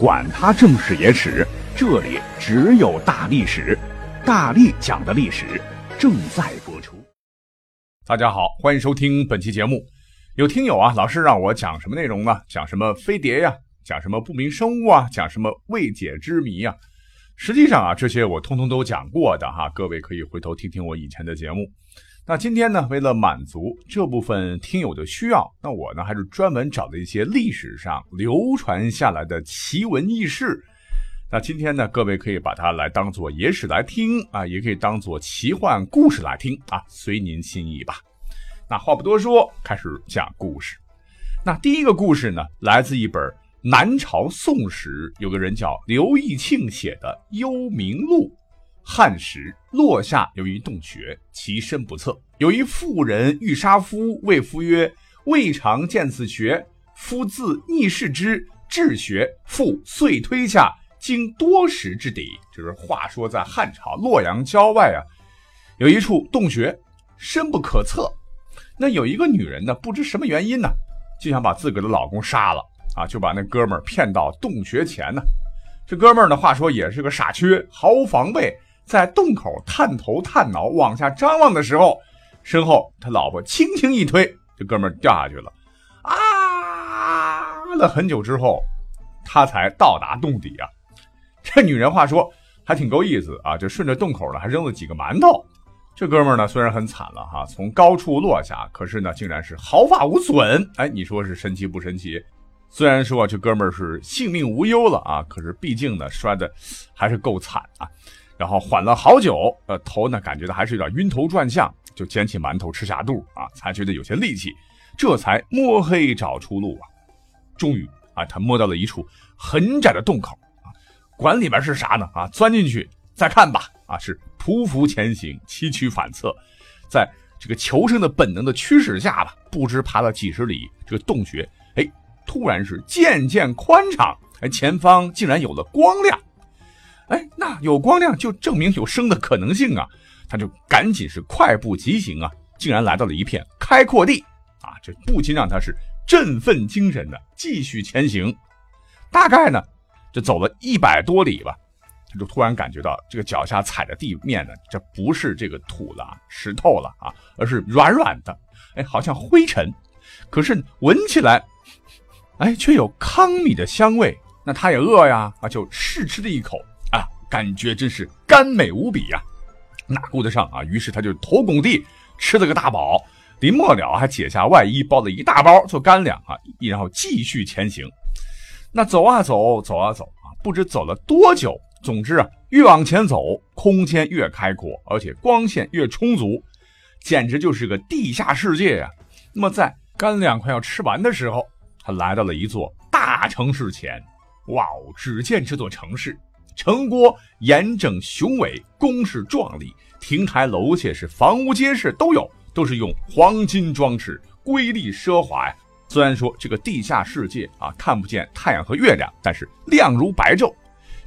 管他正史野史。这里只有大历史，大力讲的历史正在播出。大家好，欢迎收听本期节目。有听友啊，老是让我讲什么内容呢？讲什么飞碟呀？讲什么不明生物啊？讲什么未解之谜啊？实际上啊，这些我通通都讲过的哈。各位可以回头听听我以前的节目。那今天呢，为了满足这部分听友的需要，那我呢还是专门找了一些历史上流传下来的奇闻异事。那今天呢，各位可以把它来当做野史来听啊，也可以当做奇幻故事来听啊，随您心意吧。那话不多说，开始讲故事。那第一个故事呢，来自一本南朝宋时，有个人叫刘义庆写的《幽冥录》。汉时，落下有一洞穴，其深不测。有一妇人欲杀夫，谓夫曰：“未尝见此穴。”夫自逆视之，至穴，复遂推下。经多时之底，就是话说在汉朝洛阳郊外啊，有一处洞穴，深不可测。那有一个女人呢，不知什么原因呢，就想把自个的老公杀了啊，就把那哥们儿骗到洞穴前呢。这哥们儿呢，话说也是个傻缺，毫无防备，在洞口探头探脑往下张望的时候，身后他老婆轻轻一推，这哥们儿掉下去了。啊了很久之后，他才到达洞底啊。这女人话说还挺够意思啊，就顺着洞口呢，还扔了几个馒头。这哥们儿呢，虽然很惨了哈，从高处落下，可是呢，竟然是毫发无损。哎，你说是神奇不神奇？虽然说这哥们儿是性命无忧了啊，可是毕竟呢，摔的还是够惨啊。然后缓了好久，呃，头呢感觉到还是有点晕头转向，就捡起馒头吃下肚啊，才觉得有些力气，这才摸黑找出路啊。终于啊，他摸到了一处很窄的洞口啊。管里边是啥呢？啊，钻进去再看吧。啊，是匍匐前行，崎岖反侧，在这个求生的本能的驱使下吧，不知爬了几十里，这个洞穴，哎，突然是渐渐宽敞，哎，前方竟然有了光亮，哎，那有光亮就证明有生的可能性啊，他就赶紧是快步疾行啊，竟然来到了一片开阔地，啊，这不禁让他是振奋精神的继续前行，大概呢。这走了一百多里吧，他就突然感觉到这个脚下踩的地面呢，这不是这个土了、石头了啊，而是软软的，哎，好像灰尘。可是闻起来，哎，却有糠米的香味。那他也饿呀，啊，就试吃了一口，感觉真是甘美无比呀，哪顾得上啊？于是他就头拱地吃了个大饱，临末了还解下外衣包了一大包做干粮啊，然后继续前行。那走啊走，走啊走啊，不知走了多久。总之啊，越往前走，空间越开阔，而且光线越充足，简直就是个地下世界呀。那么在干粮快要吃完的时候，他来到了一座大城市前。哇哦！只见这座城市，城郭严整雄伟，宫室壮丽，亭台楼榭是房屋街市都有，都是用黄金装饰，瑰丽奢华呀。虽然说这个地下世界啊看不见太阳和月亮，但是亮如白昼。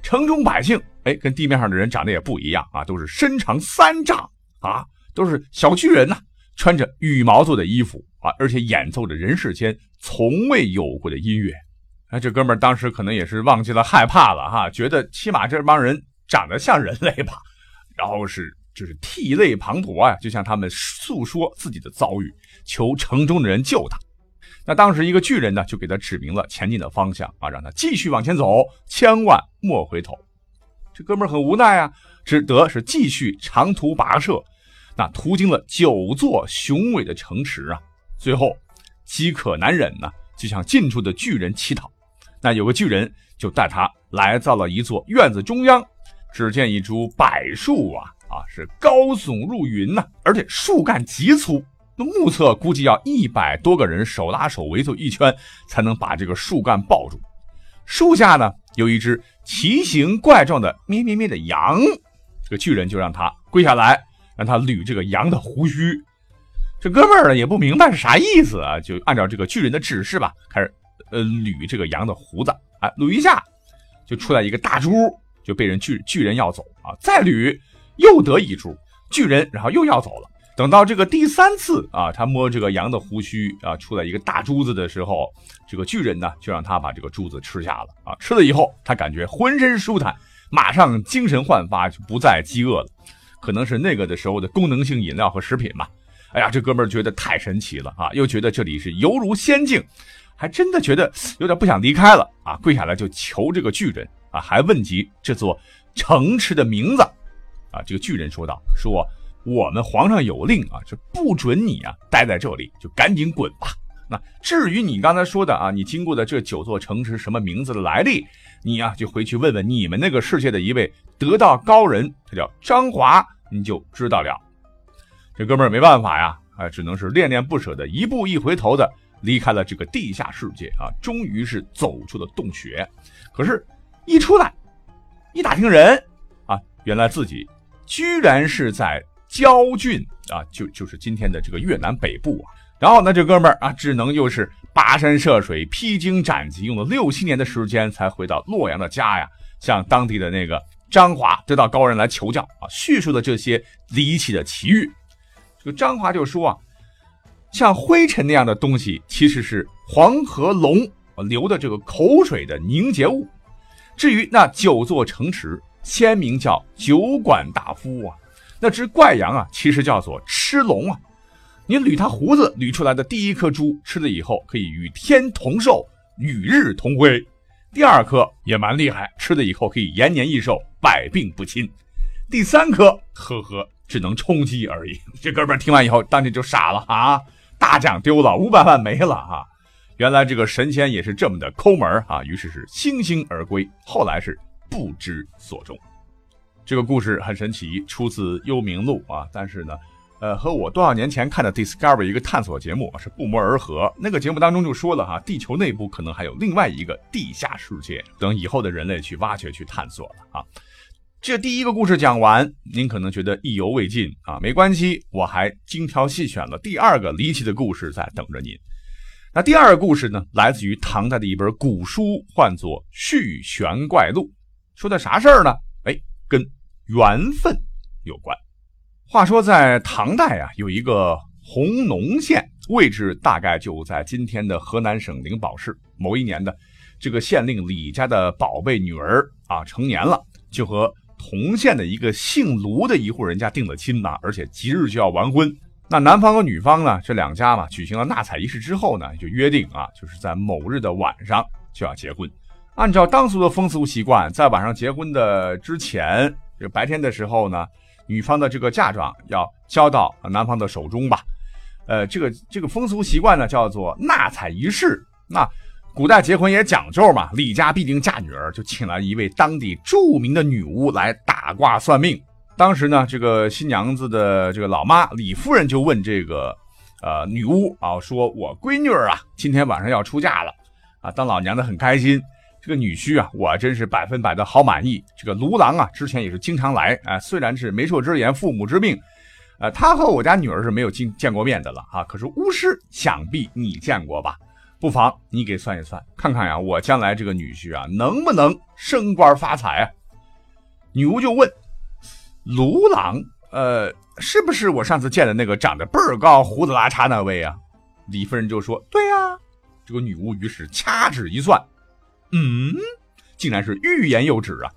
城中百姓哎，跟地面上的人长得也不一样啊，都是身长三丈啊，都是小巨人呐，穿着羽毛做的衣服啊，而且演奏着人世间从未有过的音乐。那，这哥们儿当时可能也是忘记了害怕了哈，觉得起码这帮人长得像人类吧，然后是就是涕泪滂沱啊，就向他们诉说自己的遭遇，求城中的人救他。那当时一个巨人呢，就给他指明了前进的方向啊，让他继续往前走，千万莫回头。这哥们儿很无奈啊，只得是继续长途跋涉。那途经了九座雄伟的城池啊，最后饥渴难忍呢，就向近处的巨人乞讨。那有个巨人就带他来到了一座院子中央，只见一株柏树啊啊，是高耸入云呐，而且树干极粗。那目测估计要一百多个人手拉手围住一圈，才能把这个树干抱住。树下呢有一只奇形怪状的咩咩咩的羊，这个巨人就让他跪下来，让他捋这个羊的胡须。这哥们儿呢也不明白是啥意思啊，就按照这个巨人的指示吧，开始呃捋这个羊的胡子啊，捋一下就出来一个大猪，就被人巨巨人要走啊，再捋又得一株，巨人然后又要走了。等到这个第三次啊，他摸这个羊的胡须啊，出来一个大珠子的时候，这个巨人呢就让他把这个珠子吃下了啊。吃了以后，他感觉浑身舒坦，马上精神焕发，就不再饥饿了。可能是那个的时候的功能性饮料和食品吧。哎呀，这哥们儿觉得太神奇了啊，又觉得这里是犹如仙境，还真的觉得有点不想离开了啊。跪下来就求这个巨人啊，还问及这座城池的名字啊。这个巨人说道：“说。”我们皇上有令啊，是不准你啊待在这里，就赶紧滚吧。那至于你刚才说的啊，你经过的这九座城池什么名字的来历，你呀就回去问问你们那个世界的一位得道高人，他叫张华，你就知道了。这哥们儿没办法呀，啊，只能是恋恋不舍的一步一回头的离开了这个地下世界啊，终于是走出了洞穴。可是，一出来，一打听人啊，原来自己居然是在。焦郡啊，就就是今天的这个越南北部啊。然后呢，这哥们儿啊，只能又是跋山涉水、披荆斩棘，用了六七年的时间才回到洛阳的家呀。向当地的那个张华得到高人来求教啊，叙述的这些离奇的奇遇。这个张华就说啊，像灰尘那样的东西，其实是黄河龙流的这个口水的凝结物。至于那九座城池，先名叫酒馆大夫啊。那只怪羊啊，其实叫做吃龙啊。你捋它胡子捋出来的第一颗珠，吃了以后可以与天同寿，与日同辉；第二颗也蛮厉害，吃了以后可以延年益寿，百病不侵；第三颗，呵呵，只能充饥而已。这哥们儿听完以后，当即就傻了啊！大奖丢了，五百万没了啊！原来这个神仙也是这么的抠门啊！于是是悻悻而归，后来是不知所终。这个故事很神奇，出自《幽冥录》啊，但是呢，呃，和我多少年前看的 Discovery 一个探索节目是不谋而合。那个节目当中就说了哈，地球内部可能还有另外一个地下世界，等以后的人类去挖掘、去探索了啊。这第一个故事讲完，您可能觉得意犹未尽啊，没关系，我还精挑细选了第二个离奇的故事在等着您。那第二个故事呢，来自于唐代的一本古书，唤作《续玄怪录》，说的啥事儿呢？哎跟缘分有关。话说在唐代啊，有一个弘农县，位置大概就在今天的河南省灵宝市。某一年的这个县令李家的宝贝女儿啊，成年了，就和红县的一个姓卢的一户人家定了亲呐，而且即日就要完婚。那男方和女方呢，这两家嘛，举行了纳采仪式之后呢，就约定啊，就是在某日的晚上就要结婚。按照当俗的风俗习惯，在晚上结婚的之前，这白天的时候呢，女方的这个嫁妆要交到男方的手中吧。呃，这个这个风俗习惯呢，叫做纳采仪式。那古代结婚也讲究嘛，李家必定嫁女儿，就请来一位当地著名的女巫来打卦算命。当时呢，这个新娘子的这个老妈李夫人就问这个呃女巫啊，说我闺女儿啊，今天晚上要出嫁了啊，当老娘的很开心。这个女婿啊，我真是百分百的好满意。这个卢郎啊，之前也是经常来啊，虽然是媒妁之言、父母之命，呃，他和我家女儿是没有见见过面的了啊。可是巫师想必你见过吧？不妨你给算一算，看看呀，我将来这个女婿啊，能不能升官发财啊？女巫就问卢郎，呃，是不是我上次见的那个长得倍儿高、胡子拉碴那位啊？李夫人就说：对呀。这个女巫于是掐指一算。嗯，竟然是欲言又止啊！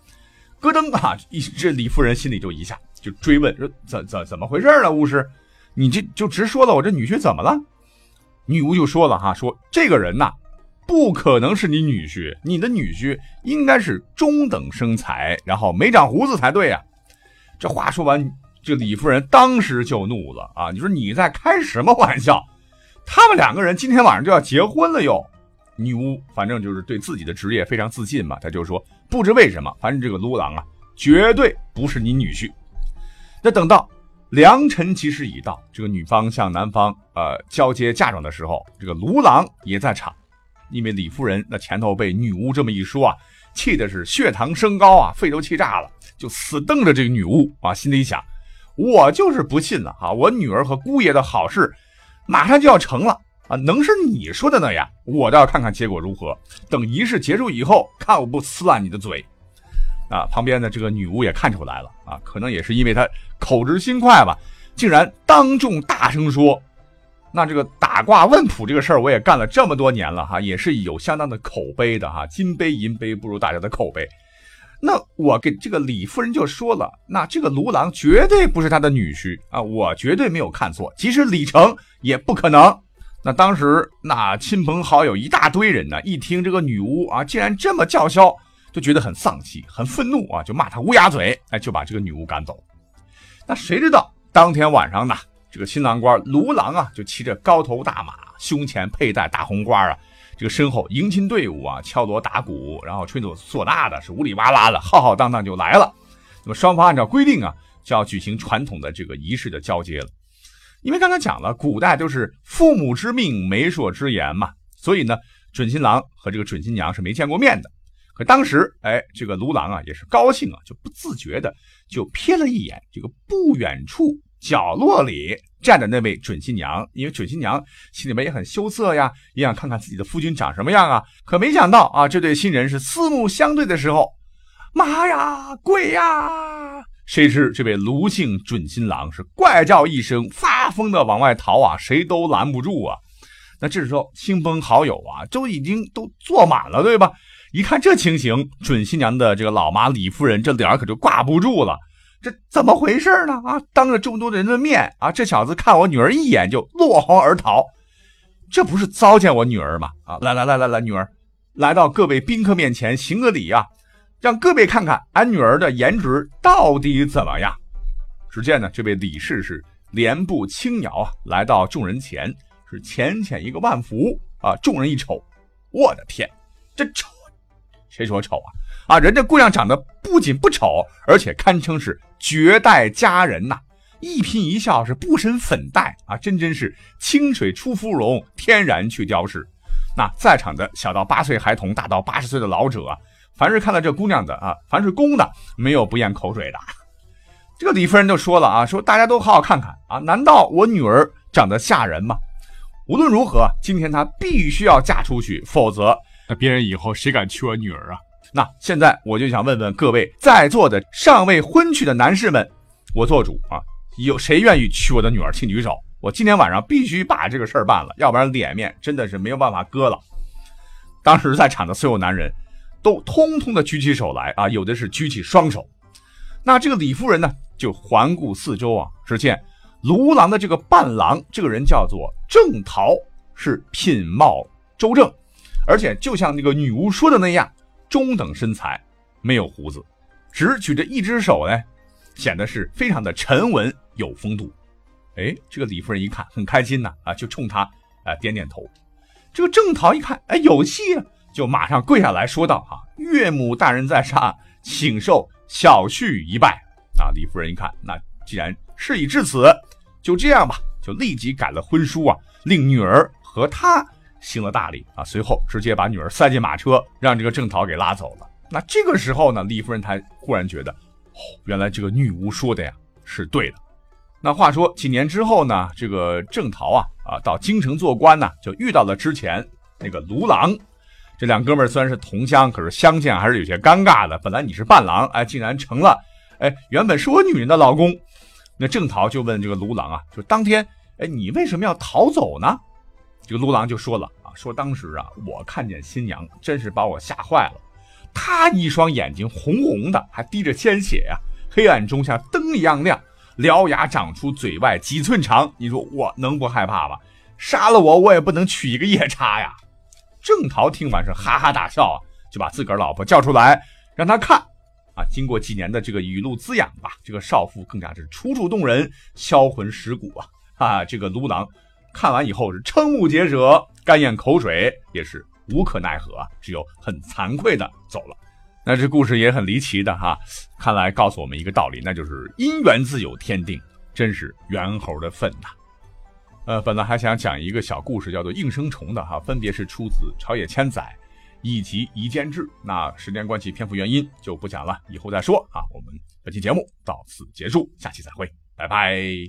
咯噔啊！一这李夫人心里就一下就追问说：“怎怎怎么回事呢？巫师，你这就直说了，我这女婿怎么了？”女巫就说了哈，说这个人呐，不可能是你女婿，你的女婿应该是中等身材，然后没长胡子才对呀。这话说完，这李夫人当时就怒了啊！你说你在开什么玩笑？他们两个人今天晚上就要结婚了哟！女巫反正就是对自己的职业非常自信嘛，她就说不知为什么，反正这个卢郎啊，绝对不是你女婿。那等到良辰吉时已到，这个女方向男方呃交接嫁妆的时候，这个卢郎也在场。因为李夫人那前头被女巫这么一说啊，气的是血糖升高啊，肺都气炸了，就死瞪着这个女巫啊，心里想：我就是不信了啊，我女儿和姑爷的好事马上就要成了啊，能是你说的那样？我倒要看看结果如何。等仪式结束以后，看我不撕烂你的嘴！啊，旁边的这个女巫也看出来了啊，可能也是因为她口直心快吧，竟然当众大声说。那这个打卦问卜这个事儿，我也干了这么多年了哈，也是有相当的口碑的哈。金杯银杯不如大家的口碑。那我给这个李夫人就说了，那这个卢郎绝对不是他的女婿啊，我绝对没有看错。即使李成也不可能。那当时那亲朋好友一大堆人呢，一听这个女巫啊竟然这么叫嚣，就觉得很丧气、很愤怒啊，就骂他乌鸦嘴，哎，就把这个女巫赶走。那谁知道当天晚上呢？这个新郎官卢郎啊，就骑着高头大马，胸前佩戴大红花啊，这个身后迎亲队伍啊，敲锣打鼓，然后吹奏唢呐的，是呜里哇啦的，浩浩荡荡就来了。那么双方按照规定啊，就要举行传统的这个仪式的交接了。因为刚刚讲了，古代都是父母之命，媒妁之言嘛，所以呢，准新郎和这个准新娘是没见过面的。可当时，哎，这个卢郎啊，也是高兴啊，就不自觉的就瞥了一眼这个不远处。角落里站着那位准新娘，因为准新娘心里面也很羞涩呀，也想看看自己的夫君长什么样啊。可没想到啊，这对新人是四目相对的时候，妈呀，鬼呀！谁知这位卢姓准新郎是怪叫一声，发疯的往外逃啊，谁都拦不住啊。那这时候亲朋好友啊，都已经都坐满了，对吧？一看这情形，准新娘的这个老妈李夫人这脸可就挂不住了。这怎么回事呢？啊，当着这么多人的面啊，这小子看我女儿一眼就落荒而逃，这不是糟践我女儿吗？啊，来来来来来，女儿，来到各位宾客面前行个礼啊，让各位看看俺女儿的颜值到底怎么样。只见呢，这位李氏是莲步轻摇啊，来到众人前，是浅浅一个万福啊。众人一瞅，我的天，这丑，谁说丑啊？啊，人家姑娘长得不仅不丑，而且堪称是绝代佳人呐！一颦一笑是不施粉黛啊，真真是清水出芙蓉，天然去雕饰。那在场的小到八岁孩童，大到八十岁的老者，凡是看到这姑娘的啊，凡是公的，没有不咽口水的。这个李夫人就说了啊，说大家都好好看看啊，难道我女儿长得吓人吗？无论如何，今天她必须要嫁出去，否则那别人以后谁敢娶我女儿啊？那现在我就想问问各位在座的尚未婚娶的男士们，我做主啊，有谁愿意娶我的女儿，请举手。我今天晚上必须把这个事儿办了，要不然脸面真的是没有办法搁了。当时在场的所有男人都通通的举起手来啊，有的是举起双手。那这个李夫人呢，就环顾四周啊，只见卢郎的这个伴郎，这个人叫做郑桃，是品貌周正，而且就像那个女巫说的那样。中等身材，没有胡子，只举着一只手呢，显得是非常的沉稳有风度。哎，这个李夫人一看很开心呐，啊，就冲他啊点点头。这个郑桃一看，哎，有戏啊，就马上跪下来说道：“啊，岳母大人在上，请受小婿一拜。”啊，李夫人一看，那既然事已至此，就这样吧，就立即改了婚书啊，令女儿和他。行了大礼啊，随后直接把女儿塞进马车，让这个郑桃给拉走了。那这个时候呢，李夫人才忽然觉得，哦，原来这个女巫说的呀是对的。那话说几年之后呢，这个郑桃啊啊到京城做官呢，就遇到了之前那个卢郎。这两哥们虽然是同乡，可是相见还是有些尴尬的。本来你是伴郎，哎，竟然成了哎原本是我女人的老公。那郑桃就问这个卢郎啊，就当天哎你为什么要逃走呢？这个卢郎就说了啊，说当时啊，我看见新娘，真是把我吓坏了。她一双眼睛红红的，还滴着鲜血呀，黑暗中像灯一样亮，獠牙长出嘴外几寸长。你说我能不害怕吗？杀了我，我也不能娶一个夜叉呀。郑桃听完是哈哈大笑啊，就把自个儿老婆叫出来让他看啊。经过几年的这个雨露滋养吧，这个少妇更加是楚楚动人，销魂蚀骨啊啊！这个卢郎。看完以后是瞠目结舌，干咽口水，也是无可奈何，只有很惭愧的走了。那这故事也很离奇的哈，看来告诉我们一个道理，那就是姻缘自有天定，真是猿猴的份呐。呃，本来还想讲一个小故事，叫做应声虫的哈，分别是出自《朝野千载》《以及一监制。那时间关系，篇幅原因就不讲了，以后再说啊。我们本期节目到此结束，下期再会，拜拜。